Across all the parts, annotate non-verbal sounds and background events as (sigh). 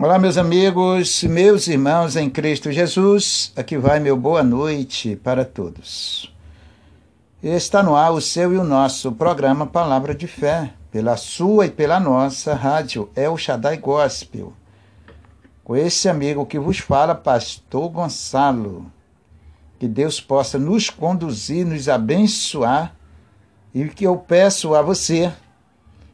Olá, meus amigos, meus irmãos em Cristo Jesus. Aqui vai meu boa noite para todos. Está no ar o seu e o nosso programa Palavra de Fé, pela sua e pela nossa rádio El Shaddai Gospel. Com esse amigo que vos fala, Pastor Gonçalo. Que Deus possa nos conduzir, nos abençoar e que eu peço a você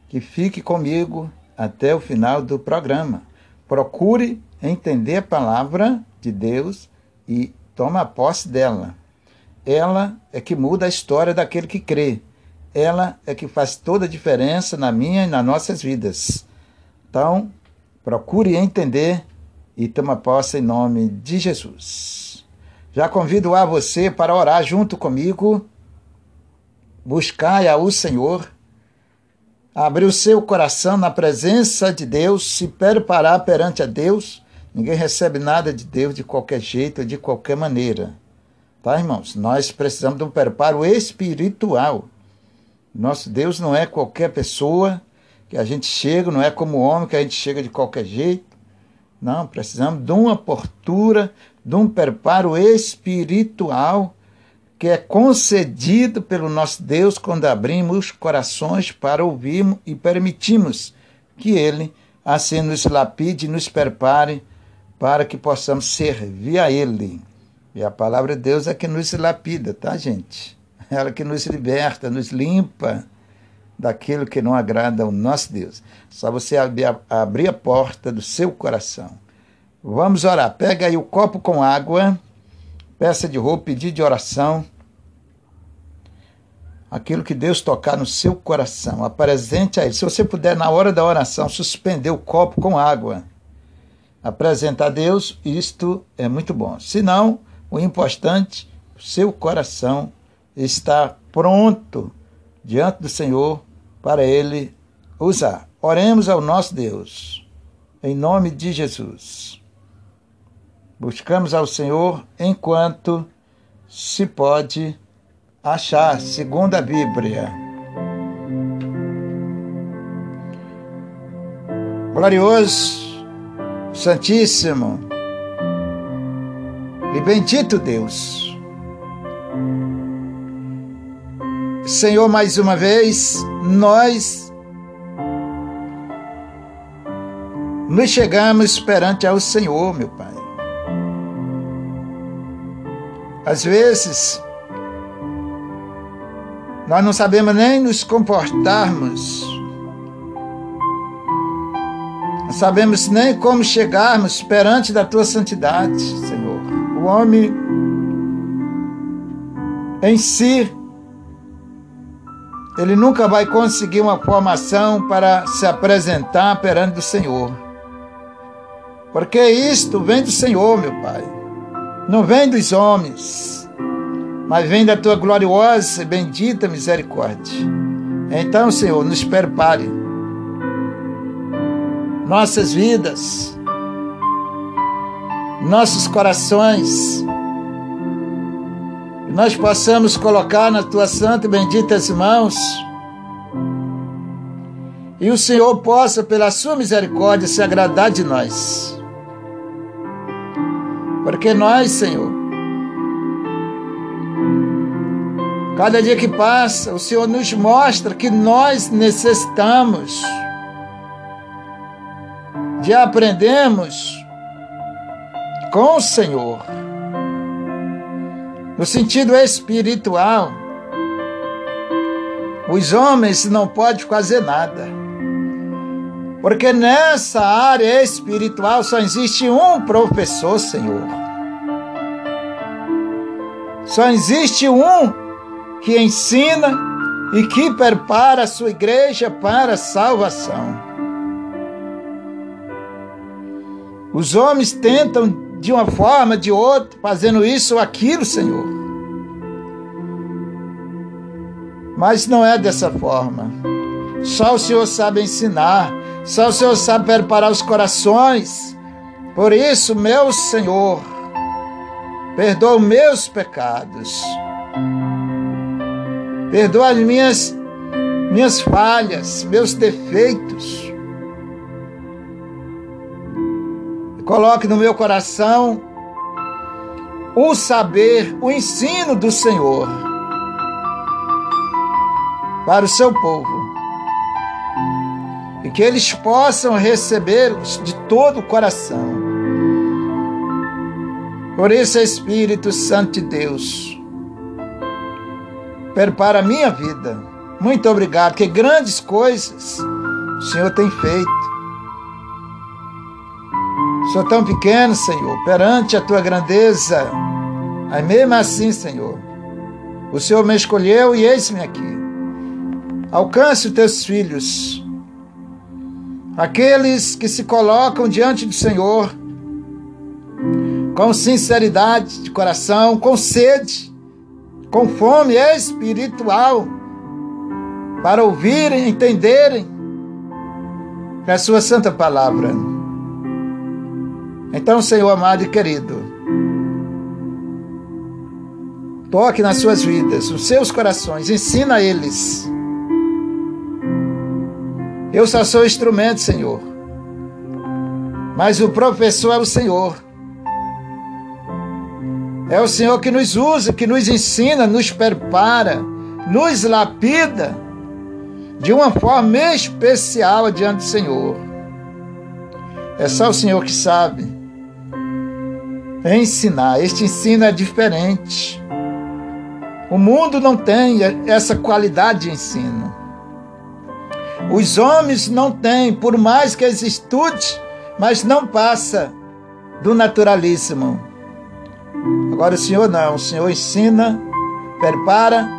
que fique comigo até o final do programa Procure entender a palavra de Deus e toma posse dela. Ela é que muda a história daquele que crê. Ela é que faz toda a diferença na minha e nas nossas vidas. Então, procure entender e toma posse em nome de Jesus. Já convido a você para orar junto comigo. Buscai ao Senhor abrir o seu coração na presença de Deus, se preparar perante a Deus. Ninguém recebe nada de Deus de qualquer jeito, de qualquer maneira. Tá, irmãos? Nós precisamos de um preparo espiritual. Nosso Deus não é qualquer pessoa que a gente chega, não é como homem que a gente chega de qualquer jeito. Não, precisamos de uma postura, de um preparo espiritual que é concedido pelo nosso Deus quando abrimos corações para ouvirmos e permitimos que Ele assim nos lapide e nos prepare para que possamos servir a Ele. E a palavra de Deus é que nos lapida, tá, gente? Ela que nos liberta, nos limpa daquilo que não agrada ao nosso Deus. Só você abrir a, porta do seu coração. Vamos orar. Pega aí o copo com água peça de roupa, pedido de oração. Aquilo que Deus tocar no seu coração, apresente a Ele. Se você puder, na hora da oração, suspender o copo com água, apresentar a Deus, isto é muito bom. Se não, o importante, o seu coração está pronto diante do Senhor para Ele usar. Oremos ao nosso Deus, em nome de Jesus. Buscamos ao Senhor enquanto se pode achar, segundo a Bíblia. Glorioso, Santíssimo e bendito Deus. Senhor, mais uma vez, nós nos chegamos perante ao Senhor, meu Pai. Às vezes, nós não sabemos nem nos comportarmos. Não sabemos nem como chegarmos perante da tua santidade, Senhor. O homem em si, ele nunca vai conseguir uma formação para se apresentar perante o Senhor. Porque isto vem do Senhor, meu Pai não vem dos homens, mas vem da tua gloriosa e bendita misericórdia. Então, Senhor, nos prepare nossas vidas, nossos corações, que nós possamos colocar nas tuas santas e benditas mãos. E o Senhor possa, pela sua misericórdia, se agradar de nós. Porque nós, Senhor, cada dia que passa, o Senhor nos mostra que nós necessitamos de aprendermos com o Senhor, no sentido espiritual. Os homens não podem fazer nada. Porque nessa área espiritual só existe um professor, Senhor. Só existe um que ensina e que prepara a sua igreja para a salvação. Os homens tentam de uma forma, de outra, fazendo isso ou aquilo, Senhor. Mas não é dessa forma. Só o Senhor sabe ensinar. Só o Senhor sabe preparar os corações. Por isso, meu Senhor, perdoa meus pecados. Perdoa as minhas, minhas falhas, meus defeitos. Coloque no meu coração o saber, o ensino do Senhor para o seu povo. Que eles possam recebê-los de todo o coração. Por isso, Espírito Santo de Deus, prepara a minha vida. Muito obrigado, que grandes coisas o Senhor tem feito. Sou tão pequeno, Senhor, perante a tua grandeza. Mas mesmo assim, Senhor, o Senhor me escolheu e eis-me aqui. Alcance os teus filhos, aqueles que se colocam diante do Senhor com sinceridade de coração, com sede, com fome espiritual, para ouvirem, entenderem a sua santa palavra. Então, Senhor amado e querido, toque nas suas vidas, nos seus corações, ensina eles eu só sou instrumento, Senhor. Mas o professor é o Senhor. É o Senhor que nos usa, que nos ensina, nos prepara, nos lapida de uma forma especial diante do Senhor. É só o Senhor que sabe ensinar. Este ensino é diferente. O mundo não tem essa qualidade de ensino. Os homens não têm, por mais que eles estudem, mas não passa do naturalismo. Agora o Senhor não, o Senhor ensina, prepara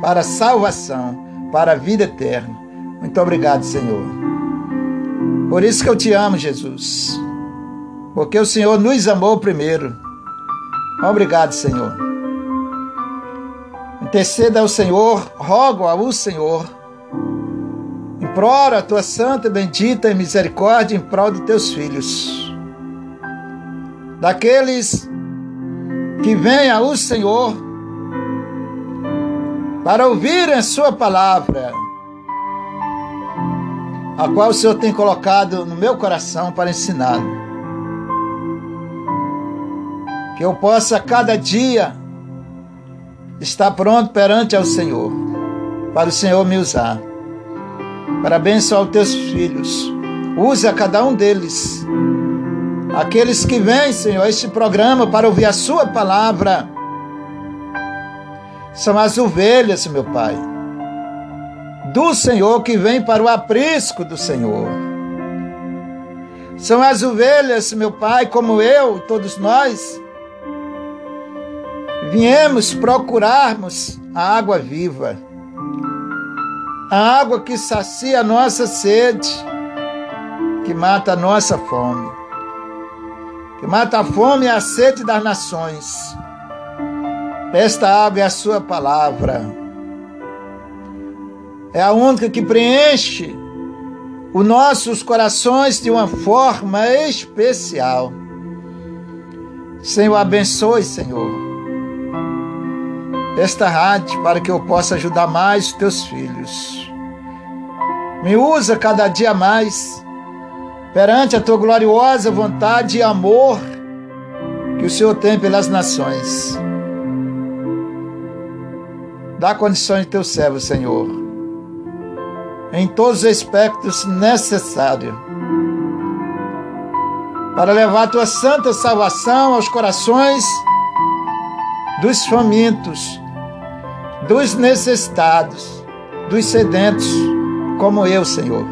para a salvação, para a vida eterna. Muito obrigado, Senhor. Por isso que eu te amo, Jesus. Porque o Senhor nos amou primeiro. Obrigado, Senhor. Interceda ao Senhor, rogo ao Senhor Implora a tua santa, bendita e misericórdia em prol de teus filhos. Daqueles que vêm ao Senhor para ouvirem a sua palavra, a qual o Senhor tem colocado no meu coração para ensiná-lo. Que eu possa cada dia estar pronto perante ao Senhor, para o Senhor me usar para abençoar os teus filhos. Use a cada um deles. Aqueles que vêm, Senhor, este programa para ouvir a Sua palavra. São as ovelhas, meu Pai, do Senhor que vem para o aprisco do Senhor. São as ovelhas, meu Pai, como eu todos nós, viemos procurarmos a água viva a água que sacia a nossa sede, que mata a nossa fome, que mata a fome e a sede das nações. Esta água é a Sua palavra, é a única que preenche os nossos corações de uma forma especial. Senhor, abençoe, Senhor esta rádio para que eu possa ajudar mais os teus filhos. Me usa cada dia mais perante a tua gloriosa vontade e amor que o Senhor tem pelas nações. Dá condições de teu servo, Senhor, em todos os aspectos necessários para levar a tua santa salvação aos corações dos famintos dos necessitados, dos sedentos, como eu, Senhor.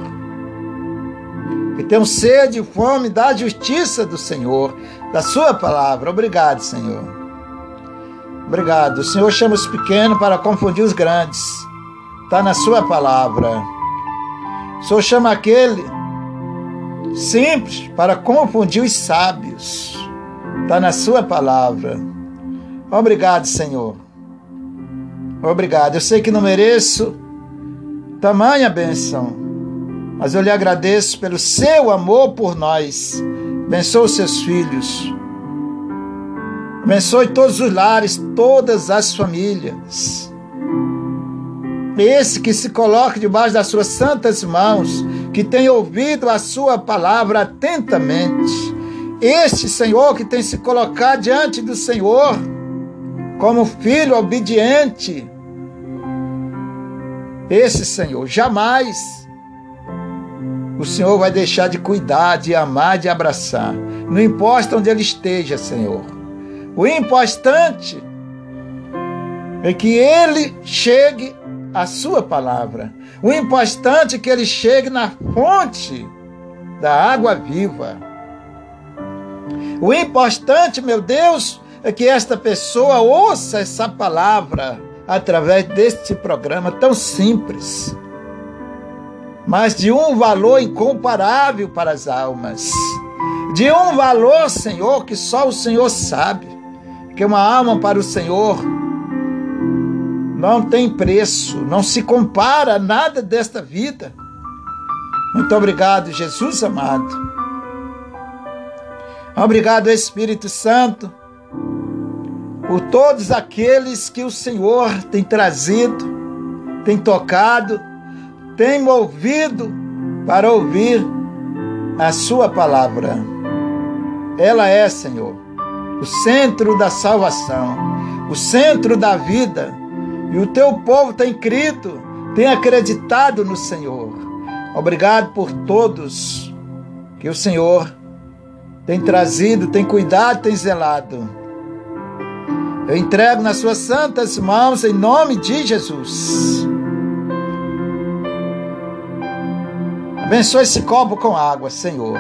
Que tenham sede e fome da justiça do Senhor, da Sua palavra. Obrigado, Senhor. Obrigado. O Senhor chama os pequenos para confundir os grandes. Está na Sua palavra. O Senhor chama aquele simples para confundir os sábios. Está na Sua palavra. Obrigado, Senhor. Obrigado. Eu sei que não mereço tamanha bênção, mas eu lhe agradeço pelo seu amor por nós. Abençoe seus filhos. Abençoe todos os lares, todas as famílias. Esse que se coloca debaixo das suas santas mãos, que tem ouvido a sua palavra atentamente Este Senhor que tem se colocado diante do Senhor como filho obediente, esse Senhor jamais o Senhor vai deixar de cuidar, de amar, de abraçar. Não importa onde ele esteja, Senhor. O importante é que ele chegue à sua palavra. O importante é que ele chegue na fonte da água viva. O importante, meu Deus, é que esta pessoa ouça essa palavra através deste programa tão simples, mas de um valor incomparável para as almas. De um valor, Senhor, que só o Senhor sabe. Que uma alma para o Senhor não tem preço, não se compara a nada desta vida. Muito obrigado, Jesus amado. Obrigado, Espírito Santo, por todos aqueles que o Senhor tem trazido, tem tocado, tem movido para ouvir a Sua palavra. Ela é, Senhor, o centro da salvação, o centro da vida. E o teu povo tem crido, tem acreditado no Senhor. Obrigado por todos que o Senhor tem trazido, tem cuidado, tem zelado. Eu entrego nas suas santas mãos em nome de Jesus. Abençoe esse copo com água, Senhor.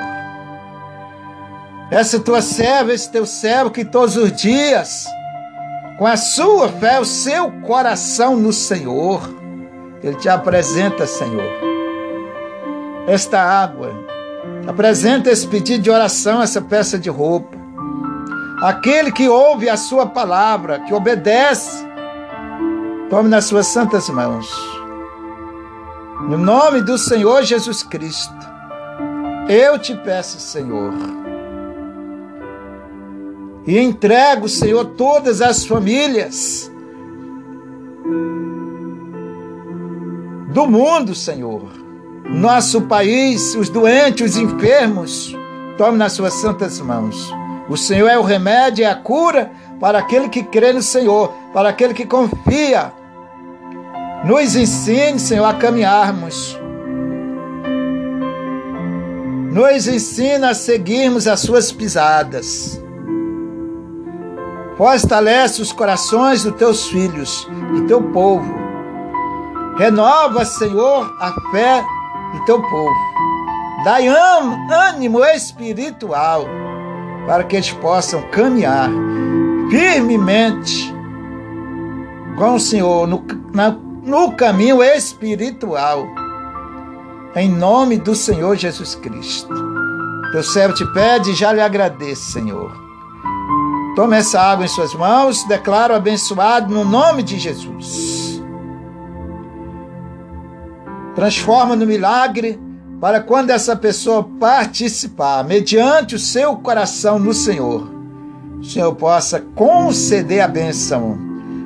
Essa tua serva, esse teu servo que todos os dias, com a sua fé, o seu coração no Senhor, ele te apresenta, Senhor, esta água. Apresenta esse pedido de oração, essa peça de roupa. Aquele que ouve a sua palavra, que obedece, tome nas suas santas mãos. No nome do Senhor Jesus Cristo, eu te peço, Senhor, e entrego, Senhor, todas as famílias do mundo, Senhor. Nosso país, os doentes, os enfermos, tome nas suas santas mãos. O Senhor é o remédio, é a cura para aquele que crê no Senhor, para aquele que confia. Nos ensine, Senhor, a caminharmos. Nos ensina a seguirmos as suas pisadas. Fortalece os corações dos teus filhos, do teu povo. Renova, Senhor, a fé do teu povo. Dai ânimo espiritual para que eles possam caminhar firmemente com o Senhor no, na, no caminho espiritual. Em nome do Senhor Jesus Cristo. Teu servo te pede e já lhe agradeço, Senhor Tome essa água em suas mãos, declaro abençoado no nome de Jesus. Transforma no milagre para quando essa pessoa participar, mediante o seu coração no Senhor, o Senhor possa conceder a bênção,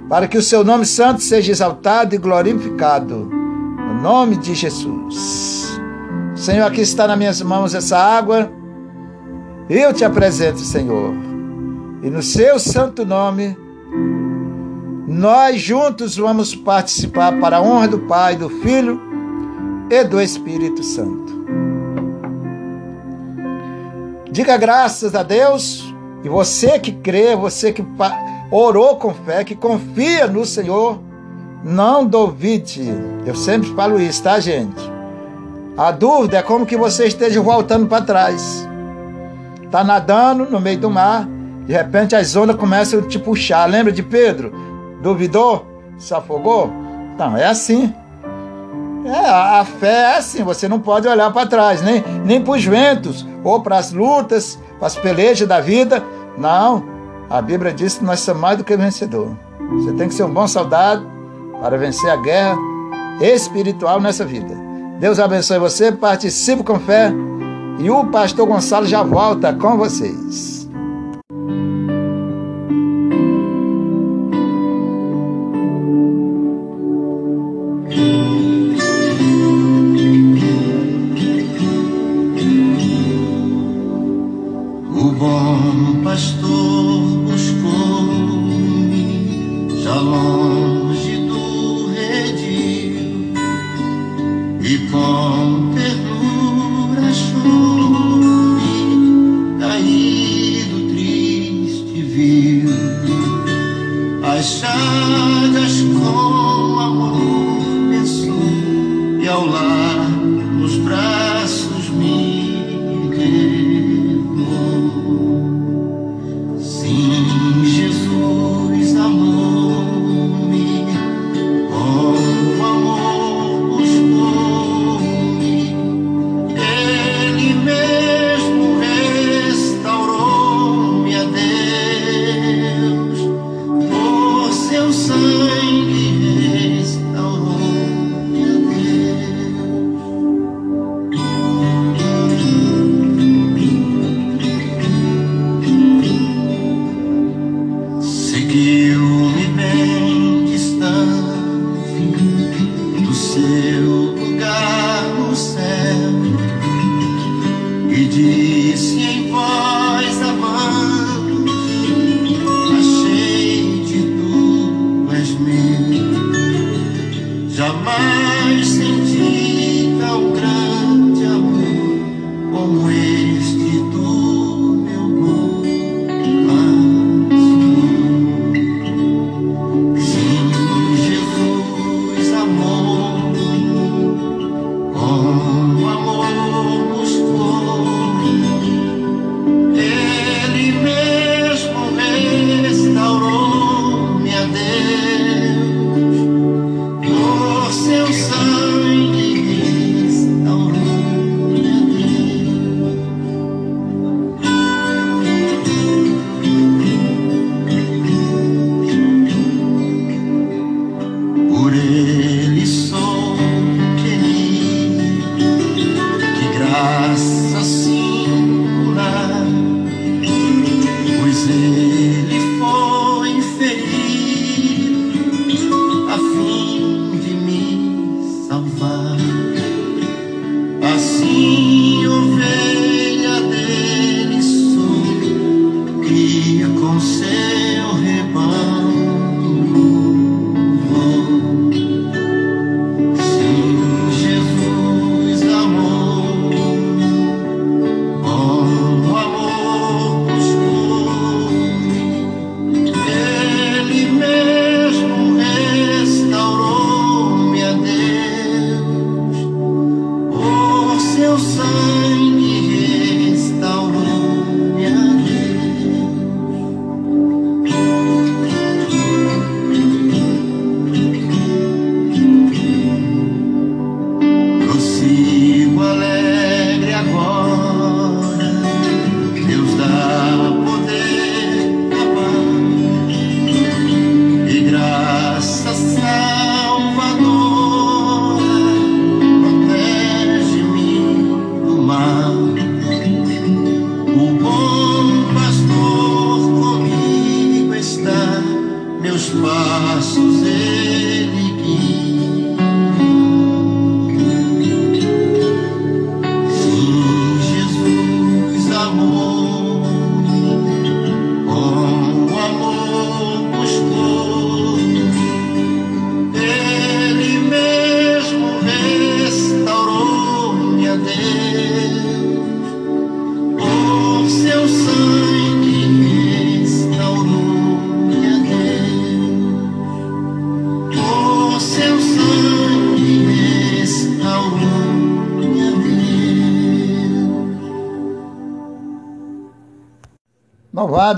para que o seu nome santo seja exaltado e glorificado, no nome de Jesus. Senhor, aqui está nas minhas mãos essa água, eu te apresento, Senhor e no seu santo nome, nós juntos vamos participar para a honra do Pai, do Filho e do Espírito Santo. Diga graças a Deus e você que crê, você que orou com fé, que confia no Senhor, não duvide. Eu sempre falo isso, tá, gente? A dúvida é como que você esteja voltando para trás. Tá nadando no meio do mar, de repente as ondas começam a te puxar. Lembra de Pedro? Duvidou? Se afogou? Então, é assim. É, a, fé é assim, você não pode olhar para trás, nem, nem para os ventos, ou para as lutas, para as pelejas da vida. Não. A Bíblia diz que nós somos mais do que vencedor. Você tem que ser um bom soldado para vencer a guerra espiritual nessa vida. Deus abençoe você, participe com fé e o pastor Gonçalo já volta com vocês.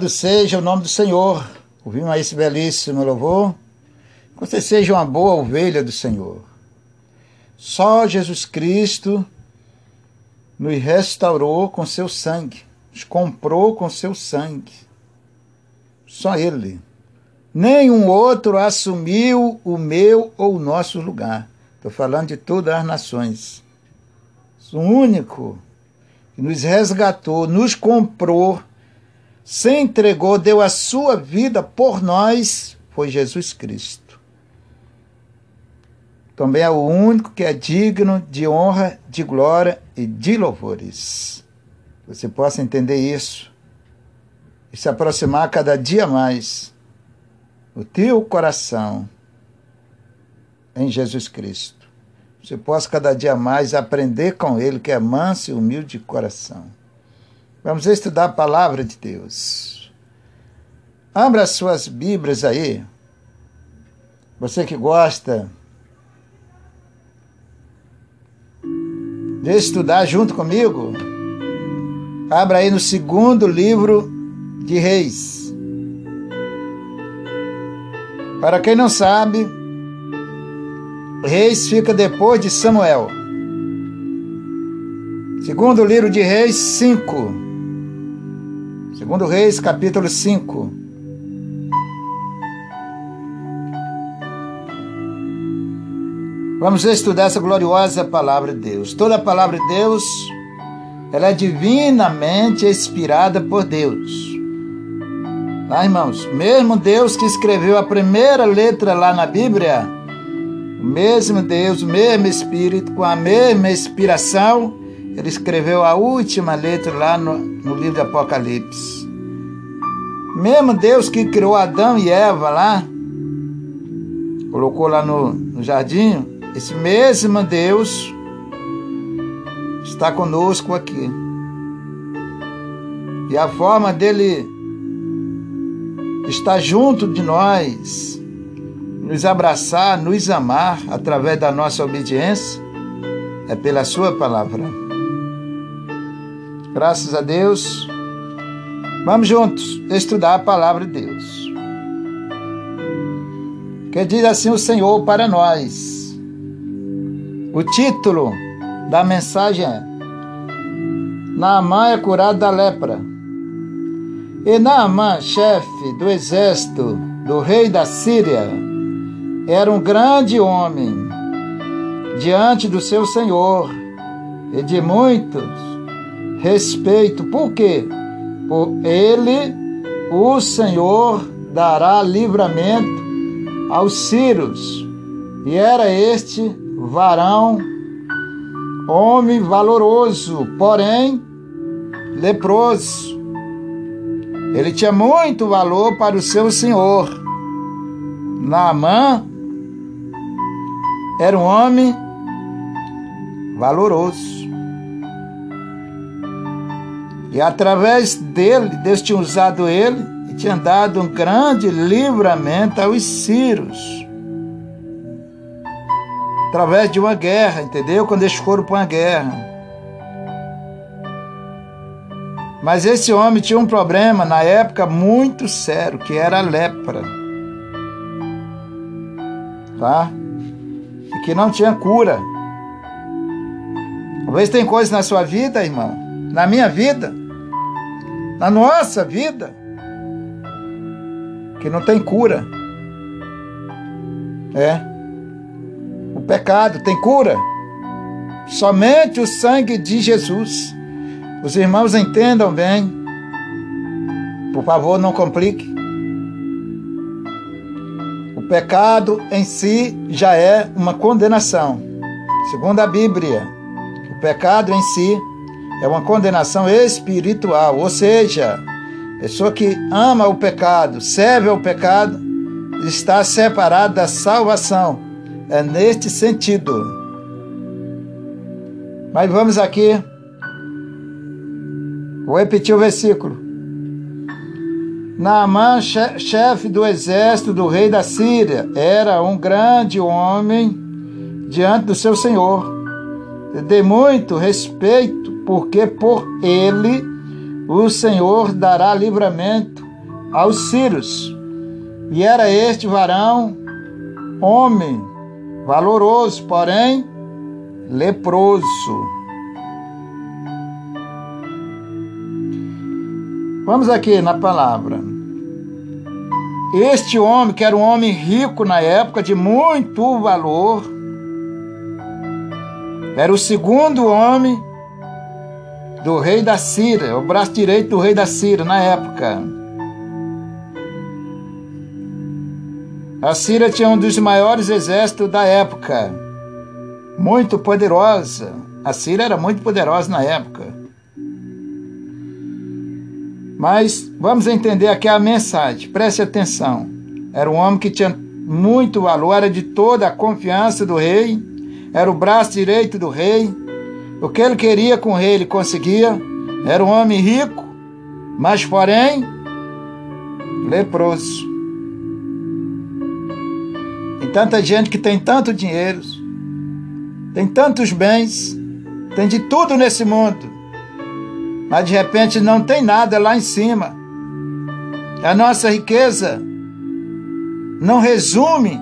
Louvado seja o nome do Senhor. Ouvimos aí esse belíssimo louvor. Que você seja uma boa ovelha do Senhor. Só Jesus Cristo nos restaurou com seu sangue, nos comprou com seu sangue. Só Ele. Nenhum outro assumiu o meu ou o nosso lugar. Estou falando de todas as nações. O único que nos resgatou, nos comprou, se entregou, deu a sua vida por nós, foi Jesus Cristo. Também é o único que é digno de honra, de glória e de louvores. Você possa entender isso. e se aproximar cada dia mais o teu coração em Jesus Cristo. Você possa cada dia mais aprender com Ele, que é manso e humilde de coração. Vamos estudar a palavra de Deus. Abra as suas Bíblias aí. Você que gosta de estudar junto comigo, abra aí no segundo livro de Reis. Para quem não sabe, Reis fica depois de Samuel. Segundo livro de Reis 5. Segundo Reis, capítulo 5. Vamos estudar essa gloriosa palavra de Deus. Toda a palavra de Deus, ela é divinamente inspirada por Deus. Tá, irmãos? Mesmo Deus que escreveu a primeira letra lá na Bíblia, o mesmo Deus, o mesmo Espírito, com a mesma inspiração, ele escreveu a última letra lá no, no livro do Apocalipse. Mesmo Deus que criou Adão e Eva lá, colocou lá no, no jardim, esse mesmo Deus está conosco aqui. E a forma dele estar junto de nós, nos abraçar, nos amar através da nossa obediência, é pela Sua palavra. Graças a Deus. Vamos juntos estudar a palavra de Deus. Que diz assim o Senhor para nós. O título da mensagem é Naamã é curado da lepra. E Naamã, chefe do exército do rei da Síria, era um grande homem diante do seu senhor e de muitos respeito. Por quê? Ele o Senhor dará livramento aos sírios. E era este varão, homem valoroso, porém leproso. Ele tinha muito valor para o seu senhor. Naamã era um homem valoroso. E através dele, Deus tinha usado ele e tinha dado um grande livramento aos sírios através de uma guerra, entendeu? Quando eles foram para uma guerra. Mas esse homem tinha um problema na época muito sério, que era a lepra. Tá? E que não tinha cura. Talvez tem coisas na sua vida, irmão, na minha vida, na nossa vida, que não tem cura. É pecado, tem cura. Somente o sangue de Jesus. Os irmãos entendam bem. Por favor, não complique. O pecado em si já é uma condenação. Segundo a Bíblia, o pecado em si é uma condenação espiritual, ou seja, pessoa que ama o pecado, serve ao pecado, está separada da salvação é neste sentido. Mas vamos aqui. Vou repetir o versículo. Naamã, chefe do exército do rei da Síria, era um grande homem diante do seu senhor. De muito respeito, porque por ele o Senhor dará livramento aos sírios. E era este varão, homem valoroso, porém leproso. Vamos aqui na palavra. Este homem, que era um homem rico na época, de muito valor, era o segundo homem do rei da Síria, o braço direito do rei da Síria na época. A Síria tinha um dos maiores exércitos da época, muito poderosa. A Síria era muito poderosa na época. Mas vamos entender aqui a mensagem, preste atenção. Era um homem que tinha muito valor, era de toda a confiança do rei, era o braço direito do rei. O que ele queria com o rei, ele conseguia. Era um homem rico, mas porém leproso. E tanta gente que tem tanto dinheiro, tem tantos bens, tem de tudo nesse mundo, mas de repente não tem nada lá em cima. A nossa riqueza não resume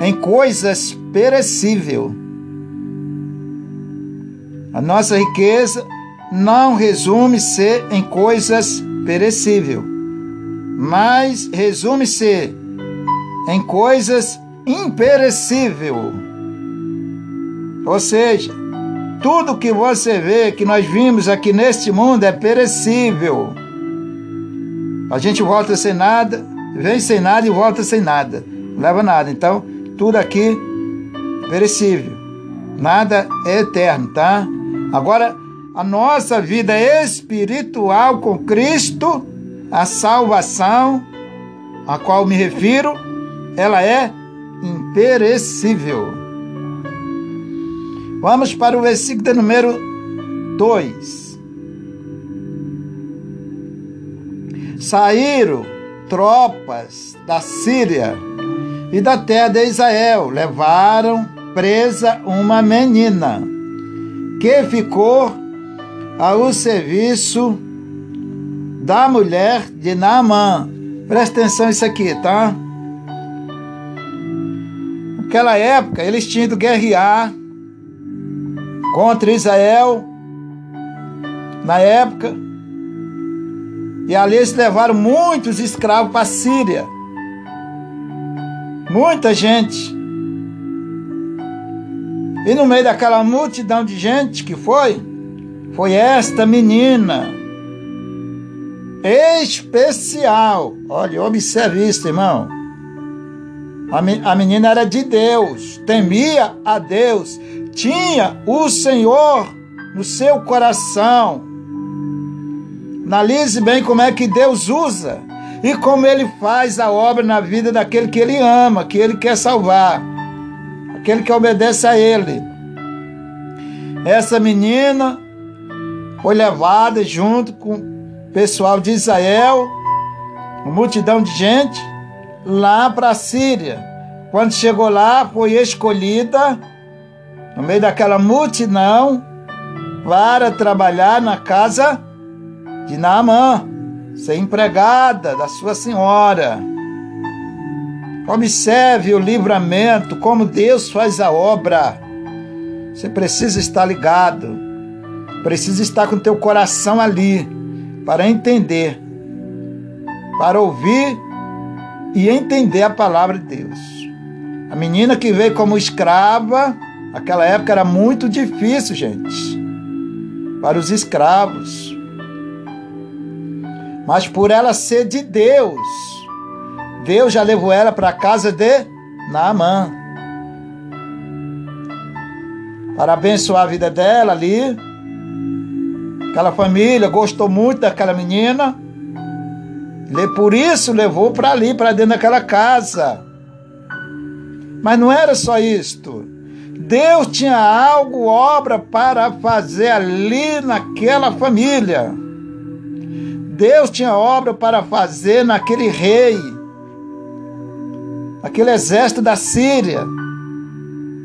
em coisas perecíveis. A nossa riqueza não resume-se em coisas perecíveis, mas resume-se em coisas imperecíveis. Ou seja, tudo que você vê, que nós vimos aqui neste mundo é perecível. A gente volta sem nada, vem sem nada e volta sem nada. Não leva nada. Então, tudo aqui perecível. Nada é eterno, tá? Agora, a nossa vida espiritual com Cristo, a salvação a qual me refiro, ela é imperecível. Vamos para o versículo número 2. Saíram tropas da Síria e da terra de Israel, levaram presa uma menina que ficou ao serviço da mulher de Naamã. Presta atenção isso aqui, tá? Naquela época, eles tinham ido guerrear contra Israel. Na época, e ali eles levaram muitos escravos para a Síria. Muita gente. E no meio daquela multidão de gente que foi, foi esta menina especial. Olha, observe isso, irmão. A menina era de Deus, temia a Deus, tinha o Senhor no seu coração. Analise bem como é que Deus usa e como ele faz a obra na vida daquele que ele ama, que ele quer salvar, aquele que obedece a ele. Essa menina foi levada junto com o pessoal de Israel, uma multidão de gente, lá para a Síria. Quando chegou lá, foi escolhida, no meio daquela multidão, para trabalhar na casa de Naamã, ser empregada da sua senhora. Observe o livramento, como Deus faz a obra. Você precisa estar ligado, precisa estar com teu coração ali para entender, para ouvir e entender a palavra de Deus. A menina que veio como escrava, aquela época era muito difícil, gente, para os escravos mas por ela ser de Deus, Deus já levou ela para a casa de Naamã. Para abençoar a vida dela ali. Aquela família gostou muito daquela menina. Por isso levou para ali, para dentro daquela casa. Mas não era só isto. Deus tinha algo, obra para fazer ali naquela família. Deus tinha obra para fazer naquele rei, aquele exército da Síria.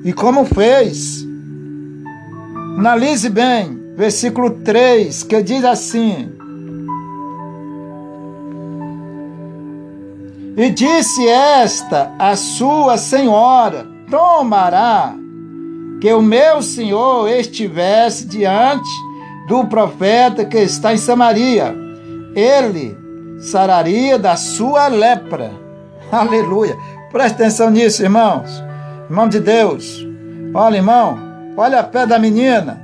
E como fez? Analise bem, versículo 3, que diz assim: E disse esta a sua senhora: Tomará que o meu senhor estivesse diante do profeta que está em Samaria ele sararia da sua lepra. (laughs) Aleluia. Presta atenção nisso, irmãos. Irmão de Deus. Olha, irmão, olha a fé da menina.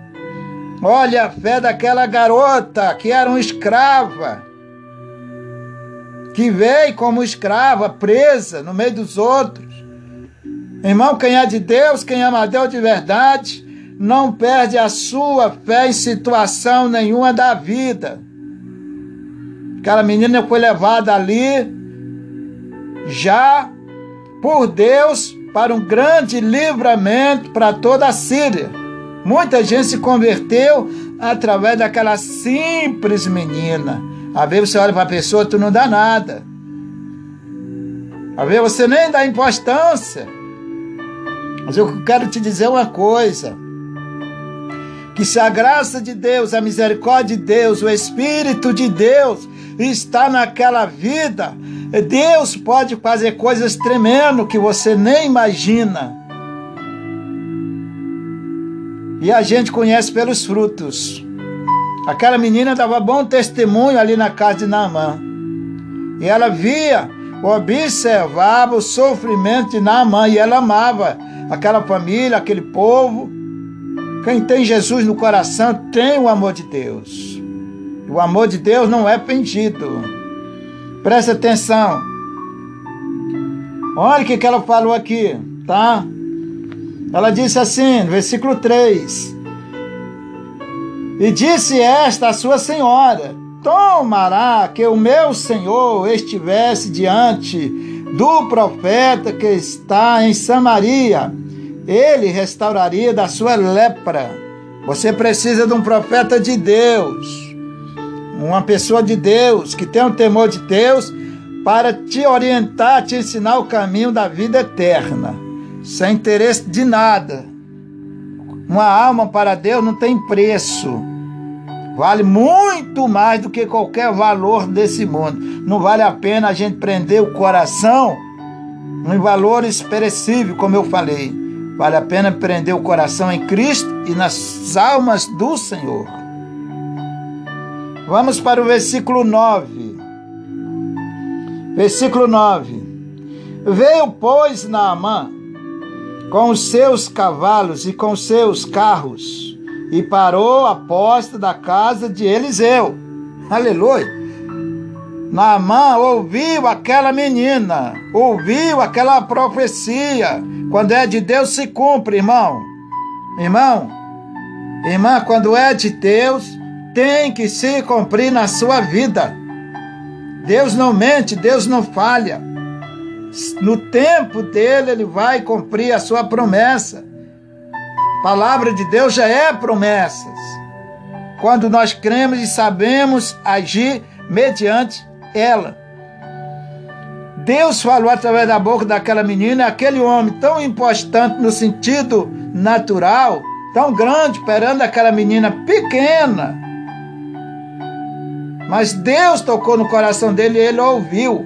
Olha a fé daquela garota que era uma escrava. Que veio como escrava, presa no meio dos outros. Irmão, quem é de Deus, quem ama a Deus de verdade, não perde a sua fé em situação nenhuma da vida Aquela menina foi levada ali já por Deus para um grande livramento para toda a Síria. Muita gente se converteu através daquela simples menina. Às vezes você olha para a pessoa, tu não dá nada. Às vezes você nem dá importância. Mas eu quero te dizer uma coisa. Que se a graça de Deus, a misericórdia de Deus, o Espírito de Deus está naquela vida, Deus pode fazer coisas tremendas que você nem imagina. E a gente conhece pelos frutos. Aquela menina dava bom testemunho ali na casa de Naamã. E ela via, observava o sofrimento de Naamã e ela amava aquela família, aquele povo. Quem tem Jesus no coração tem o amor de Deus. O amor de Deus não é fingido. Presta atenção. Olha o que ela falou aqui, tá? Ela disse assim, versículo 3: E disse esta a sua senhora: Tomará que o meu senhor estivesse diante do profeta que está em Samaria, ele restauraria da sua lepra. Você precisa de um profeta de Deus, uma pessoa de Deus que tem o temor de Deus para te orientar, te ensinar o caminho da vida eterna sem interesse de nada. Uma alma para Deus não tem preço. Vale muito mais do que qualquer valor desse mundo. Não vale a pena a gente prender o coração em valores perecíveis, como eu falei. Vale a pena prender o coração em Cristo e nas almas do Senhor. Vamos para o versículo 9. Versículo 9. Veio, pois, Naamã com os seus cavalos e com seus carros, e parou à porta da casa de Eliseu. Aleluia! Naamã ouviu aquela menina, ouviu aquela profecia. Quando é de Deus, se cumpre, irmão. Irmão, irmã, quando é de Deus, tem que se cumprir na sua vida. Deus não mente, Deus não falha. No tempo dele, ele vai cumprir a sua promessa. A palavra de Deus já é promessas. Quando nós cremos e sabemos agir mediante ela. Deus falou através da boca daquela menina, aquele homem tão importante no sentido natural, tão grande, perante aquela menina pequena. Mas Deus tocou no coração dele e ele ouviu.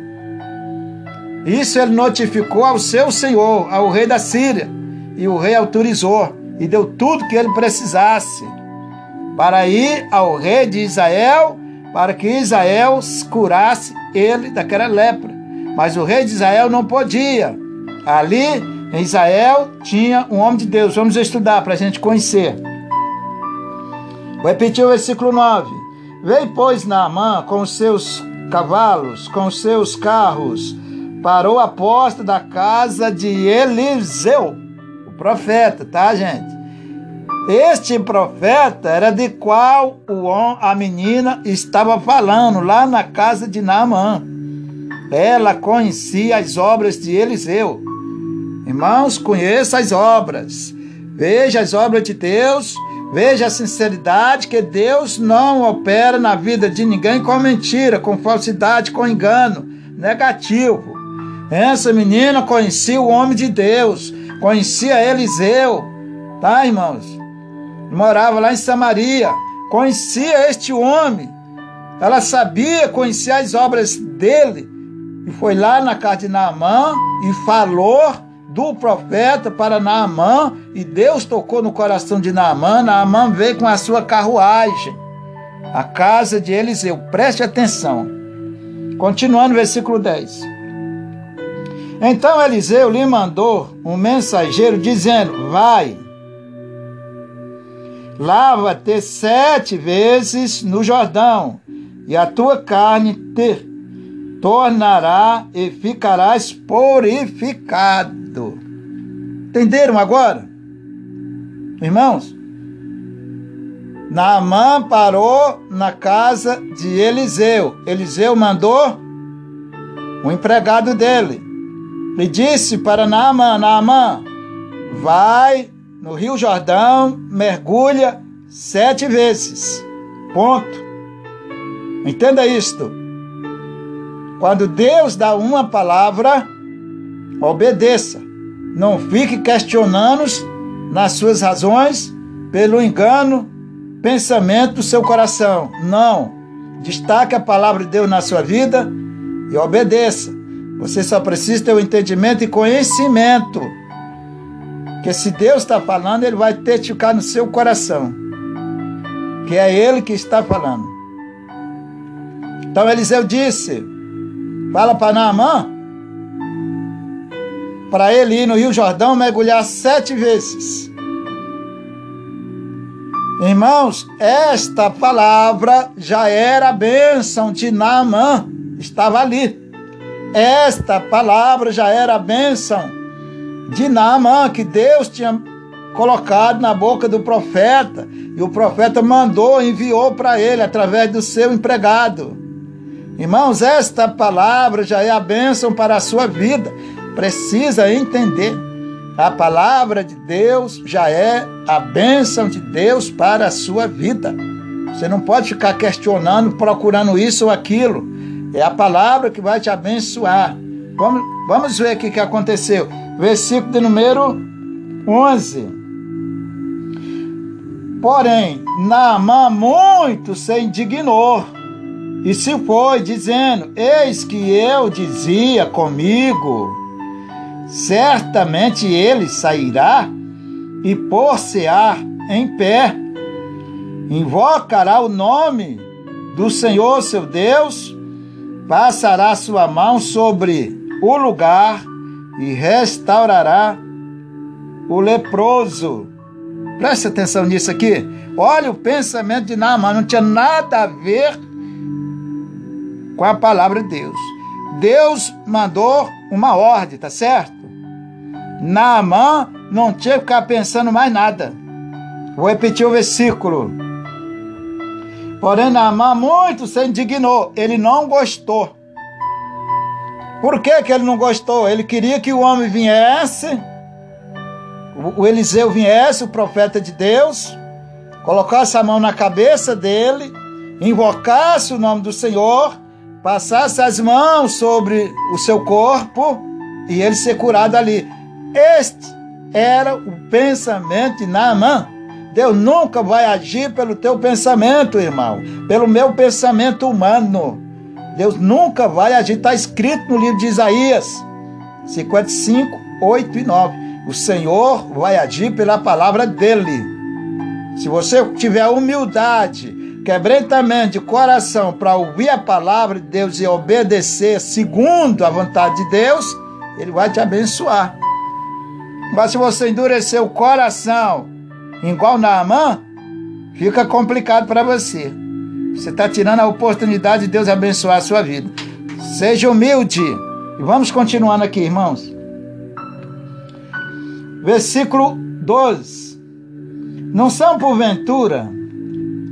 Isso ele notificou ao seu senhor, ao rei da Síria, e o rei autorizou e deu tudo que ele precisasse para ir ao rei de Israel, para que Israel curasse ele daquela lepra. Mas o rei de Israel não podia. Ali em Israel tinha um homem de Deus. Vamos estudar para a gente conhecer. Vou repetir o versículo 9. Veio, pois, Naamã com seus cavalos, com seus carros, parou a porta da casa de Eliseu, o profeta, tá, gente? Este profeta era de qual o a menina estava falando lá na casa de Naamã. Ela conhecia as obras de Eliseu. Irmãos, conheça as obras. Veja as obras de Deus. Veja a sinceridade que Deus não opera na vida de ninguém com mentira, com falsidade, com engano negativo. Essa menina conhecia o homem de Deus, conhecia Eliseu, tá, irmãos? Morava lá em Samaria, conhecia este homem. Ela sabia, conhecia as obras dele. E foi lá na casa de Naamã e falou do profeta para Naamã. E Deus tocou no coração de Naamã. Naamã veio com a sua carruagem. A casa de Eliseu. Preste atenção. Continuando, versículo 10. Então Eliseu lhe mandou um mensageiro dizendo: Vai, lava-te sete vezes no Jordão, e a tua carne te tornará e ficarás purificado. Entenderam agora? Irmãos? Naamã parou na casa de Eliseu. Eliseu mandou o empregado dele e disse para Naamã: Naamã, vai no Rio Jordão, mergulha sete vezes. Ponto. Entenda isto. Quando Deus dá uma palavra, obedeça. Não fique questionando nas suas razões pelo engano, pensamento do seu coração. Não. Destaque a palavra de Deus na sua vida e obedeça. Você só precisa ter o entendimento e conhecimento. Que se Deus está falando, Ele vai testificar no seu coração. Que é Ele que está falando. Então Eliseu disse: Fala para Naamã, para ele ir no Rio Jordão mergulhar sete vezes. Irmãos, esta palavra já era a bênção de Naamã, estava ali. Esta palavra já era a bênção de Naamã, que Deus tinha colocado na boca do profeta, e o profeta mandou, enviou para ele através do seu empregado. Irmãos, esta palavra já é a bênção para a sua vida. Precisa entender. A palavra de Deus já é a bênção de Deus para a sua vida. Você não pode ficar questionando, procurando isso ou aquilo. É a palavra que vai te abençoar. Vamos, vamos ver o que aconteceu. Versículo de número 11. Porém, Naamã muito se indignou e se foi, dizendo: Eis que eu dizia comigo, certamente ele sairá e por-se-á em pé, invocará o nome do Senhor seu Deus, passará sua mão sobre o lugar e restaurará o leproso. Preste atenção nisso aqui. Olha o pensamento de Naamã, não tinha nada a ver com a palavra de Deus. Deus mandou uma ordem, tá certo? Naamã não tinha que ficar pensando mais nada. Vou repetir o versículo. Porém, Naamã muito se indignou. Ele não gostou. Por que, que ele não gostou? Ele queria que o homem viesse, o Eliseu viesse, o profeta de Deus, colocasse a mão na cabeça dele, invocasse o nome do Senhor passasse as mãos sobre o seu corpo e ele ser curado ali. Este era o pensamento de Naamã. Deus nunca vai agir pelo teu pensamento, irmão, pelo meu pensamento humano. Deus nunca vai agir, está escrito no livro de Isaías 55, 8 e 9. O Senhor vai agir pela palavra dele. Se você tiver humildade, quebrantamento de coração para ouvir a palavra de Deus e obedecer segundo a vontade de Deus, Ele vai te abençoar. Mas se você endurecer o coração igual Naamã, fica complicado para você. Você está tirando a oportunidade de Deus abençoar a sua vida. Seja humilde. E vamos continuando aqui, irmãos. Versículo 12. Não são porventura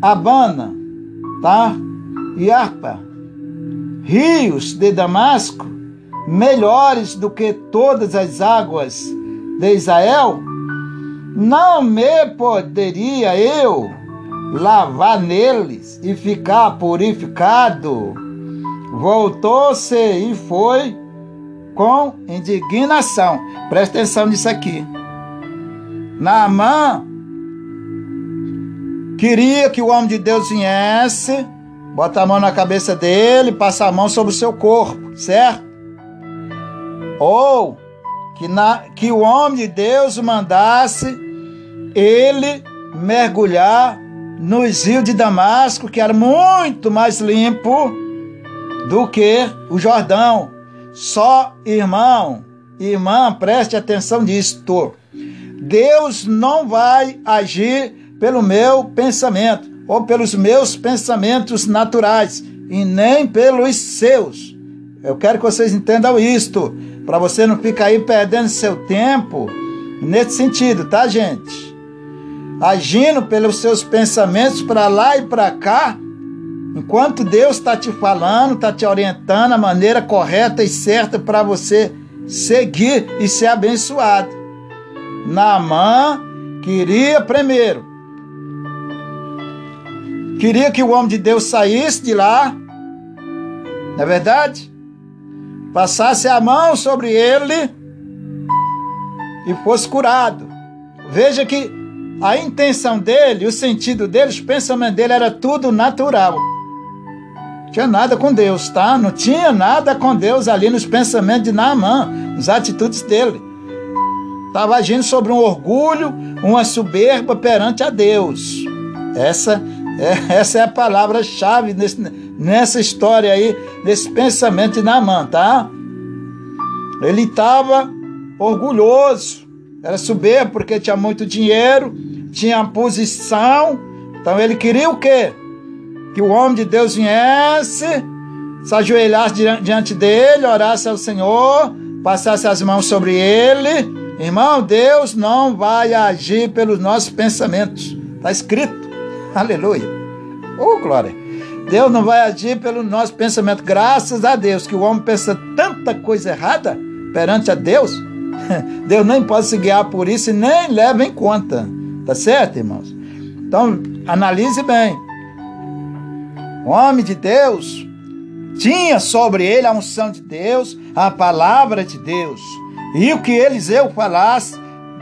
Abana, tá? E Arpa, rios de Damasco, melhores do que todas as águas de Israel? Não me poderia eu lavar neles e ficar purificado? Voltou-se e foi com indignação. Presta atenção nisso aqui. Naamã Queria que o homem de Deus viesse, bota a mão na cabeça dele, passa a mão sobre o seu corpo, certo? Ou que, na, que o homem de Deus mandasse ele mergulhar nos rios de Damasco, que era muito mais limpo do que o Jordão. Só irmão, irmã, preste atenção nisto. Deus não vai agir pelo meu pensamento ou pelos meus pensamentos naturais e nem pelos seus. Eu quero que vocês entendam isto, para você não ficar aí perdendo seu tempo nesse sentido, tá, gente? agindo pelos seus pensamentos para lá e para cá, enquanto Deus está te falando, está te orientando a maneira correta e certa para você seguir e ser abençoado. Naamã queria primeiro, queria que o homem de Deus saísse de lá, não é verdade? Passasse a mão sobre ele e fosse curado. Veja que a intenção dele, o sentido dele, o pensamento dele era tudo natural. Não tinha nada com Deus, tá? Não tinha nada com Deus ali nos pensamentos de Naamã, nas atitudes dele. Estava agindo sobre um orgulho, uma soberba perante a Deus. Essa é, essa é a palavra-chave nessa história aí, nesse pensamento de Naamã, tá? Ele estava orgulhoso, era soberbo porque tinha muito dinheiro, tinha posição. Então ele queria o quê? Que o homem de Deus viesse, se ajoelhasse diante dele, orasse ao Senhor, passasse as mãos sobre ele. Irmão, Deus não vai agir pelos nossos pensamentos. Está escrito. Aleluia. Oh, glória. Deus não vai agir pelo nosso pensamento. Graças a Deus que o homem pensa tanta coisa errada perante a Deus. (laughs) Deus nem pode se guiar por isso e nem leva em conta. Tá certo, irmãos? Então, analise bem. O homem de Deus tinha sobre ele a unção de Deus, a palavra de Deus. E o que Eliseu falasse,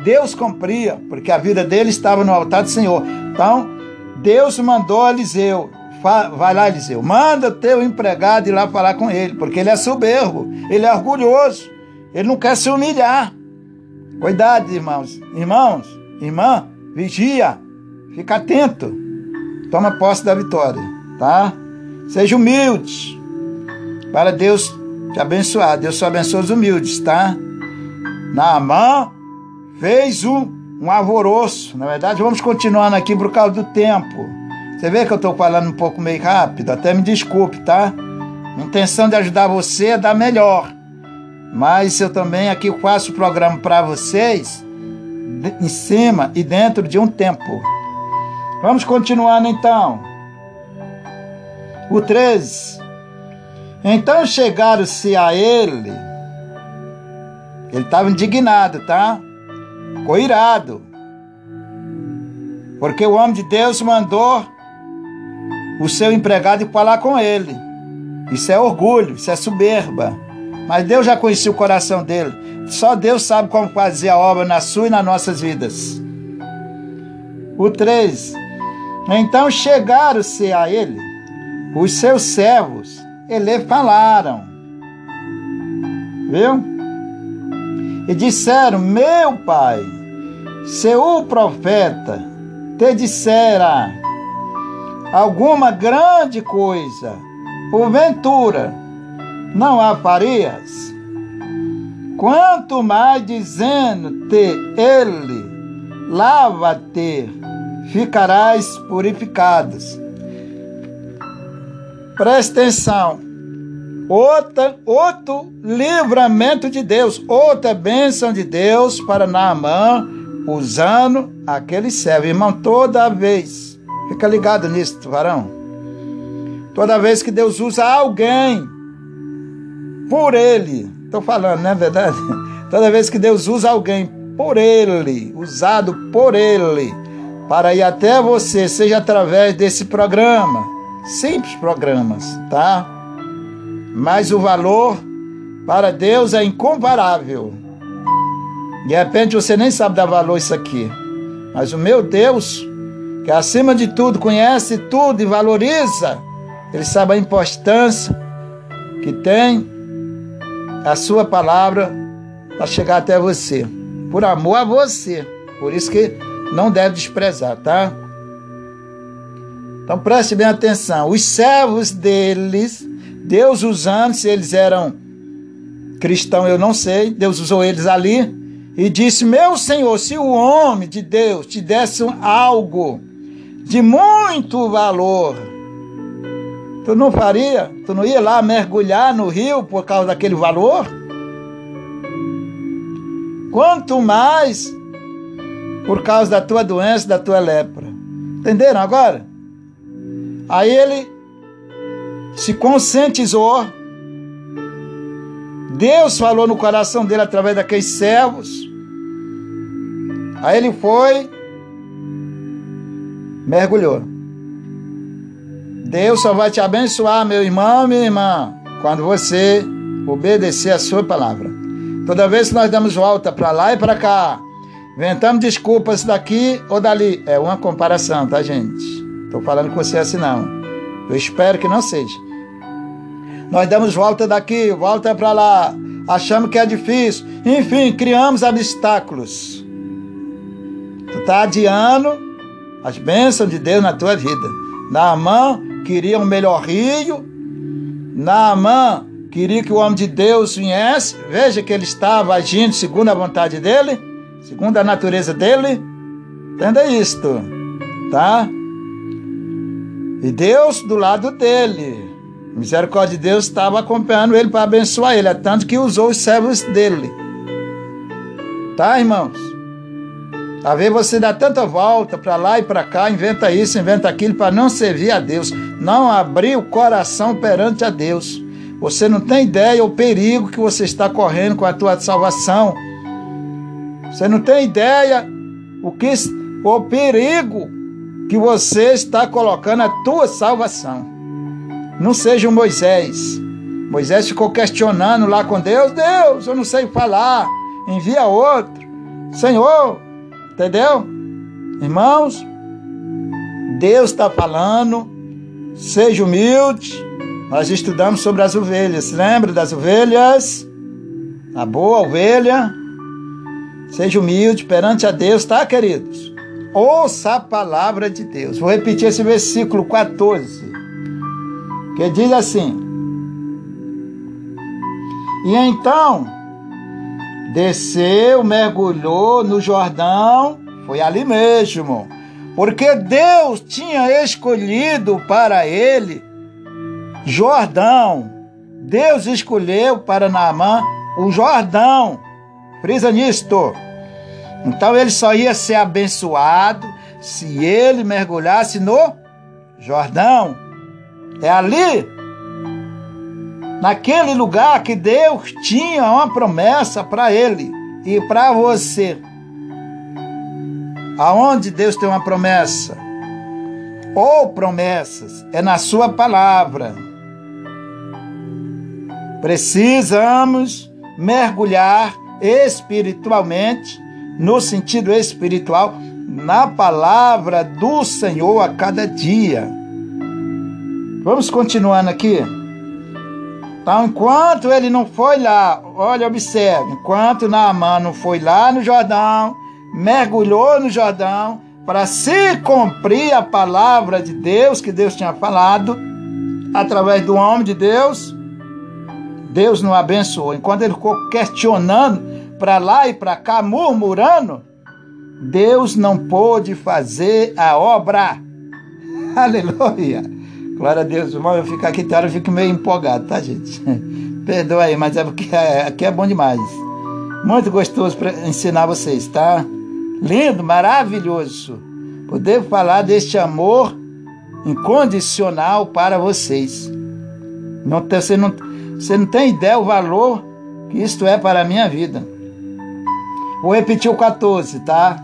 Deus cumpria, porque a vida dele estava no altar do Senhor. Então, Deus mandou Eliseu, vai lá, Eliseu, manda teu empregado ir lá falar com ele, porque ele é soberbo, ele é orgulhoso, ele não quer se humilhar. Cuidado, irmãos. Irmãos, irmã, Vigia, fica atento. Toma posse da vitória, tá? Seja humilde para Deus te abençoar. Deus só abençoa os humildes, tá? Naamã fez um, um alvoroço. Na verdade, vamos continuando aqui por causa do tempo. Você vê que eu estou falando um pouco meio rápido? Até me desculpe, tá? Intenção de ajudar você é dar melhor. Mas eu também aqui faço o programa para vocês em cima e dentro de um tempo. Vamos continuando então. O 13. Então chegaram-se a ele. Ele estava indignado, tá? Coirado. Porque o homem de Deus mandou o seu empregado ir falar com ele. Isso é orgulho, isso é soberba. Mas Deus já conhecia o coração dele. Só Deus sabe como fazer a obra na sua e nas nossas vidas. O 3. Então chegaram-se a ele os seus servos e lhe falaram. Viu? E disseram: Meu pai, se o profeta te dissera alguma grande coisa, porventura, não a farias? Quanto mais dizendo-te ele, lava-te, ficarás purificados. Presta atenção. Outra, outro livramento de Deus, outra bênção de Deus para Naamã, usando aquele servo. Irmão, toda vez, fica ligado nisso, varão. Toda vez que Deus usa alguém por ele, Estou falando, não é verdade? (laughs) Toda vez que Deus usa alguém por Ele, usado por Ele, para ir até você, seja através desse programa, simples programas, tá? Mas o valor para Deus é incomparável. De repente você nem sabe dar valor isso aqui. Mas o meu Deus, que acima de tudo conhece tudo e valoriza, ele sabe a importância que tem a sua palavra para chegar até você, por amor a você. Por isso que não deve desprezar, tá? Então preste bem atenção. Os servos deles, Deus usando, se eles eram cristãos, eu não sei, Deus usou eles ali e disse: Meu Senhor, se o homem de Deus te desse algo de muito valor, Tu não faria? Tu não ia lá mergulhar no rio por causa daquele valor? Quanto mais por causa da tua doença, da tua lepra. Entenderam agora? Aí ele se conscientizou. Deus falou no coração dele através daqueles servos. Aí ele foi, mergulhou. Deus só vai te abençoar, meu irmão, minha irmã, quando você obedecer a sua palavra. Toda vez que nós damos volta para lá e para cá, inventamos desculpas daqui ou dali, é uma comparação, tá, gente? Estou falando com você assim não. Eu espero que não seja. Nós damos volta daqui, volta para lá, achamos que é difícil. Enfim, criamos obstáculos. Tu está adiando as bênçãos de Deus na tua vida. Naamã queria um melhor rio. Naamã queria que o homem de Deus viesse. Veja que ele estava agindo segundo a vontade dele, segundo a natureza dele. Entenda isto, tá? E Deus do lado dele. A misericórdia de Deus estava acompanhando ele para abençoar ele, é tanto que usou os servos dele. Tá, irmãos? Às vezes você dá tanta volta para lá e para cá, inventa isso, inventa aquilo para não servir a Deus, não abrir o coração perante a Deus. Você não tem ideia o perigo que você está correndo com a tua salvação. Você não tem ideia o que o perigo que você está colocando a tua salvação. Não seja o Moisés. Moisés ficou questionando lá com Deus: Deus, eu não sei falar, envia outro. Senhor, entendeu? Irmãos, Deus está falando, seja humilde. Nós estudamos sobre as ovelhas, lembra das ovelhas? A boa ovelha. Seja humilde perante a Deus, tá, queridos? Ouça a palavra de Deus. Vou repetir esse versículo 14 que diz assim: E então desceu, mergulhou no Jordão, foi ali mesmo, porque Deus tinha escolhido para ele Jordão. Deus escolheu para Naamã o Jordão. Frisa nisto. Então ele só ia ser abençoado se ele mergulhasse no Jordão. É ali, naquele lugar que Deus tinha uma promessa para ele e para você. Aonde Deus tem uma promessa? Ou promessas, é na Sua palavra. Precisamos mergulhar espiritualmente, no sentido espiritual, na palavra do Senhor a cada dia. Vamos continuando aqui. Então, enquanto ele não foi lá, olha, observe, enquanto Naamã não foi lá no Jordão, mergulhou no Jordão, para se cumprir a palavra de Deus que Deus tinha falado, através do homem de Deus, Deus não abençoou. Enquanto ele ficou questionando para lá e para cá, murmurando, Deus não pôde fazer a obra. (laughs) Aleluia. Glória a Deus, irmão. Eu fico aqui, eu fico meio empolgado, tá, gente? (laughs) Perdoa aí, mas é porque é, aqui é bom demais. Muito gostoso para ensinar vocês, tá? Lindo, maravilhoso. Poder falar deste amor incondicional para vocês. Não, você, não, você não tem ideia o valor que isto é para a minha vida. Vou repetir o 14, tá?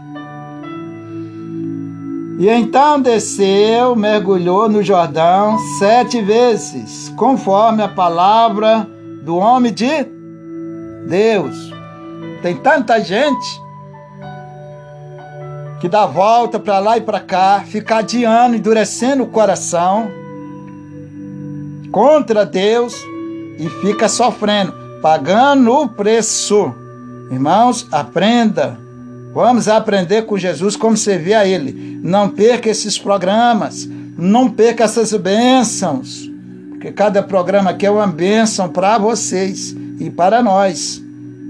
E então desceu, mergulhou no Jordão sete vezes, conforme a palavra do homem de Deus. Tem tanta gente que dá volta para lá e para cá, fica adiando, endurecendo o coração contra Deus e fica sofrendo, pagando o preço. Irmãos, aprenda Vamos aprender com Jesus como servir a Ele. Não perca esses programas, não perca essas bênçãos, porque cada programa aqui é uma bênção para vocês e para nós.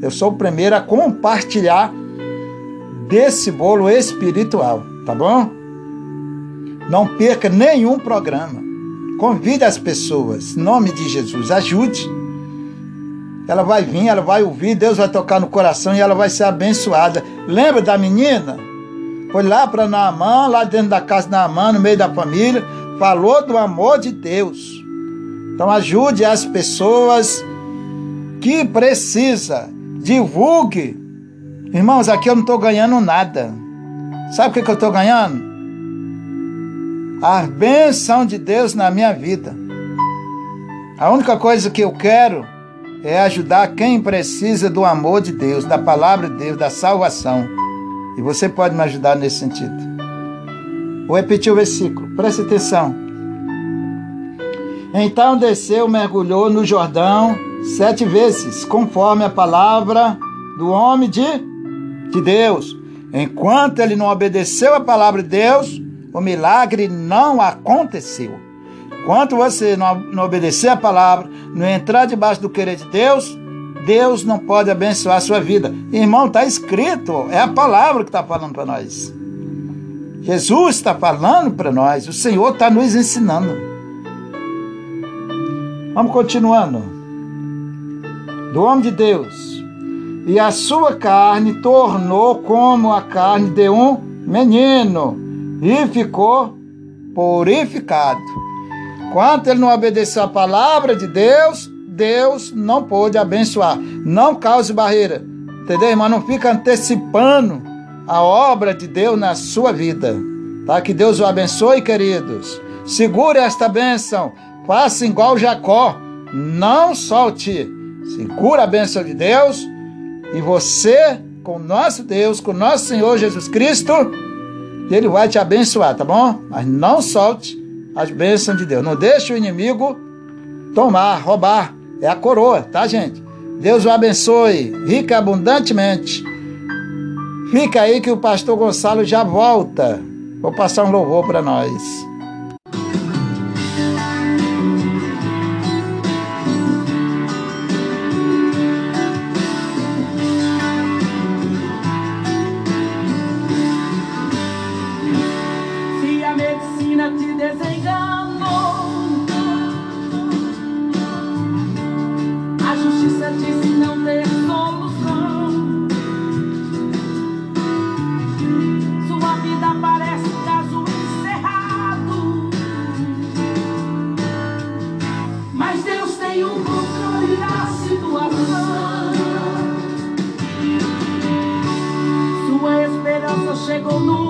Eu sou o primeiro a compartilhar desse bolo espiritual, tá bom? Não perca nenhum programa. Convide as pessoas, em nome de Jesus, ajude. Ela vai vir, ela vai ouvir, Deus vai tocar no coração e ela vai ser abençoada. Lembra da menina Foi lá para Naamã, lá dentro da casa de Naamã, no meio da família, falou do amor de Deus. Então ajude as pessoas que precisa, divulgue. Irmãos, aqui eu não estou ganhando nada. Sabe o que, que eu estou ganhando? A benção de Deus na minha vida. A única coisa que eu quero é ajudar quem precisa do amor de Deus, da palavra de Deus, da salvação. E você pode me ajudar nesse sentido. Vou repetir o versículo, preste atenção. Então desceu, mergulhou no Jordão sete vezes, conforme a palavra do homem de, de Deus. Enquanto ele não obedeceu a palavra de Deus, o milagre não aconteceu. Enquanto você não, obedecer a palavra, não entrar debaixo do querer de Deus, Deus não pode abençoar a sua vida. Irmão, está escrito, é a palavra que está falando para nós. Jesus está falando para nós, o Senhor está nos ensinando. Vamos continuando. Do homem de Deus. E a sua carne tornou como a carne de um menino e ficou purificado. Quanto ele não obedeceu a palavra de Deus, Deus não pôde abençoar. Não cause barreira. Entendeu, irmão? Não fica antecipando a obra de Deus na sua vida. Tá? Que Deus o abençoe, queridos. Segure esta bênção. Faça igual Jacó. Não solte. Segura a bênção de Deus. E você, com nosso Deus, com nosso Senhor Jesus Cristo, Ele vai te abençoar, tá bom? Mas não solte as bênçãos de Deus. Não deixe o inimigo tomar, roubar. É a coroa, tá, gente? Deus o abençoe rica abundantemente. Fica aí que o pastor Gonçalo já volta. Vou passar um louvor para nós. chegou no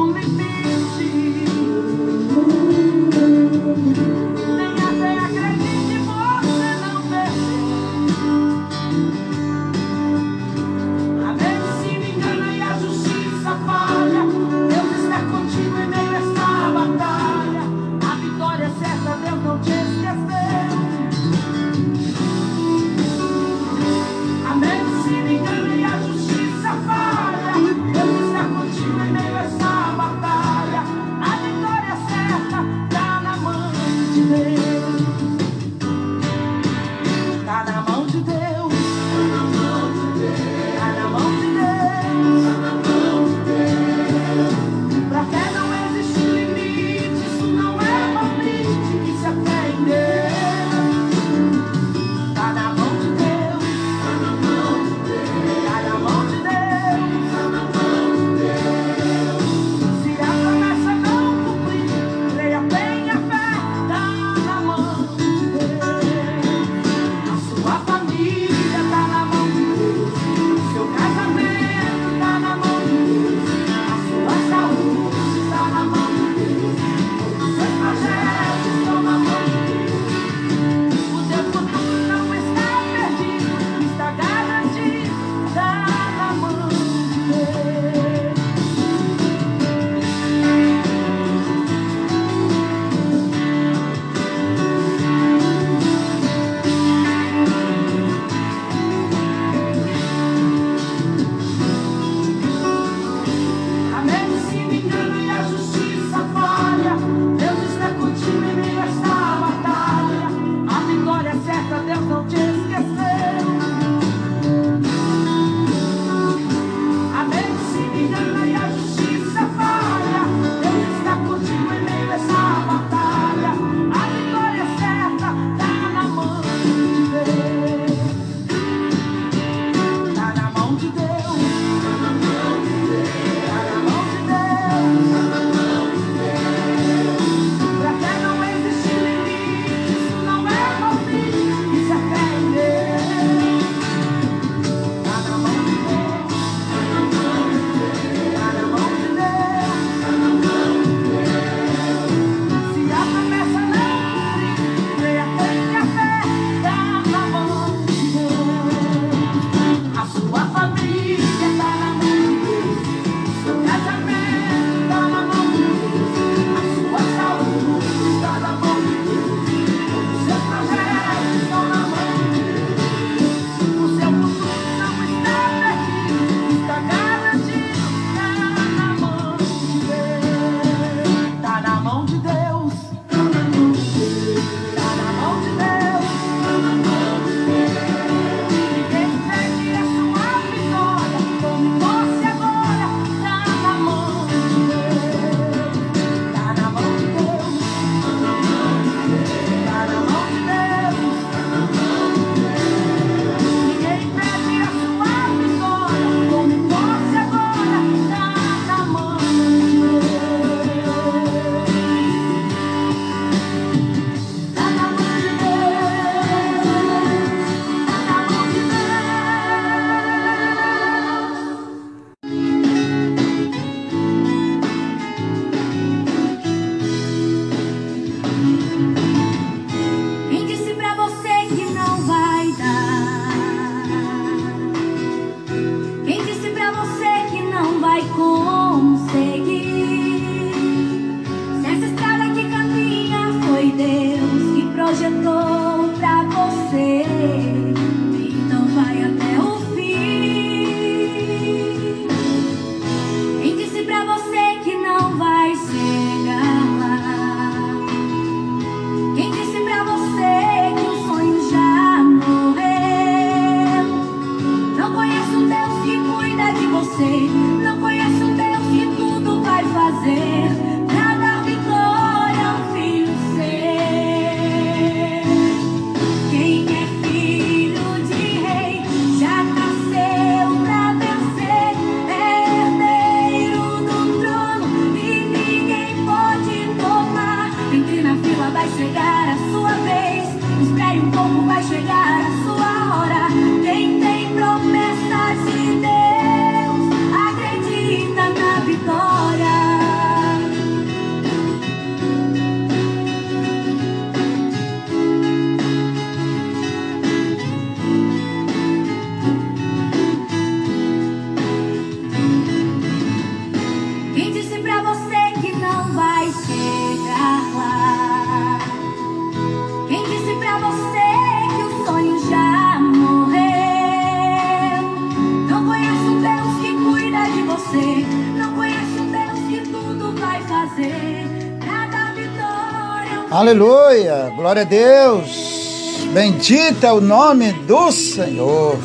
Aleluia, glória a Deus. Bendito é o nome do Senhor.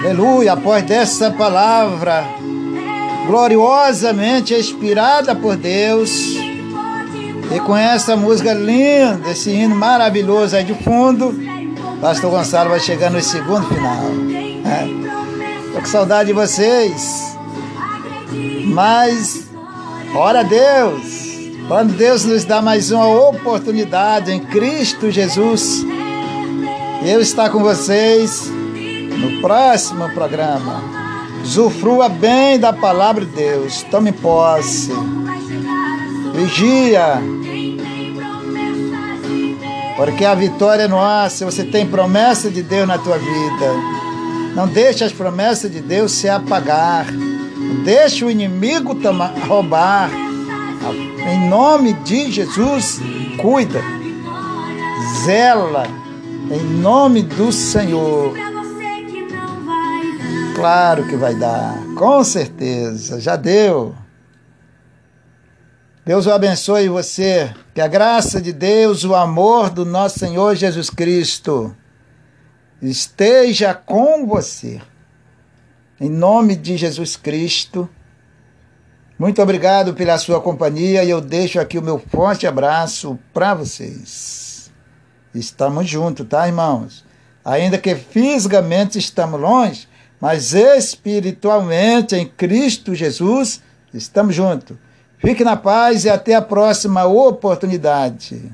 Aleluia, após dessa palavra gloriosamente inspirada por Deus, e com essa música linda, esse hino maravilhoso aí de fundo, Pastor Gonçalo vai chegar no segundo final. É. Tô com saudade de vocês. Mas, ora Deus, quando Deus nos dá mais uma oportunidade em Cristo Jesus, eu estar com vocês no próximo programa. Zufrua bem da palavra de Deus, tome posse, vigia, porque a vitória é nossa. Você tem promessa de Deus na tua vida. Não deixe as promessas de Deus se apagar. Não deixe o inimigo tomar, roubar em nome de Jesus, cuida, zela, em nome do Senhor. Claro que vai dar, com certeza, já deu. Deus o abençoe você, que a graça de Deus, o amor do nosso Senhor Jesus Cristo esteja com você. Em nome de Jesus Cristo. Muito obrigado pela sua companhia e eu deixo aqui o meu forte abraço para vocês. Estamos juntos, tá, irmãos? Ainda que fisicamente estamos longe, mas espiritualmente em Cristo Jesus estamos juntos. Fique na paz e até a próxima oportunidade.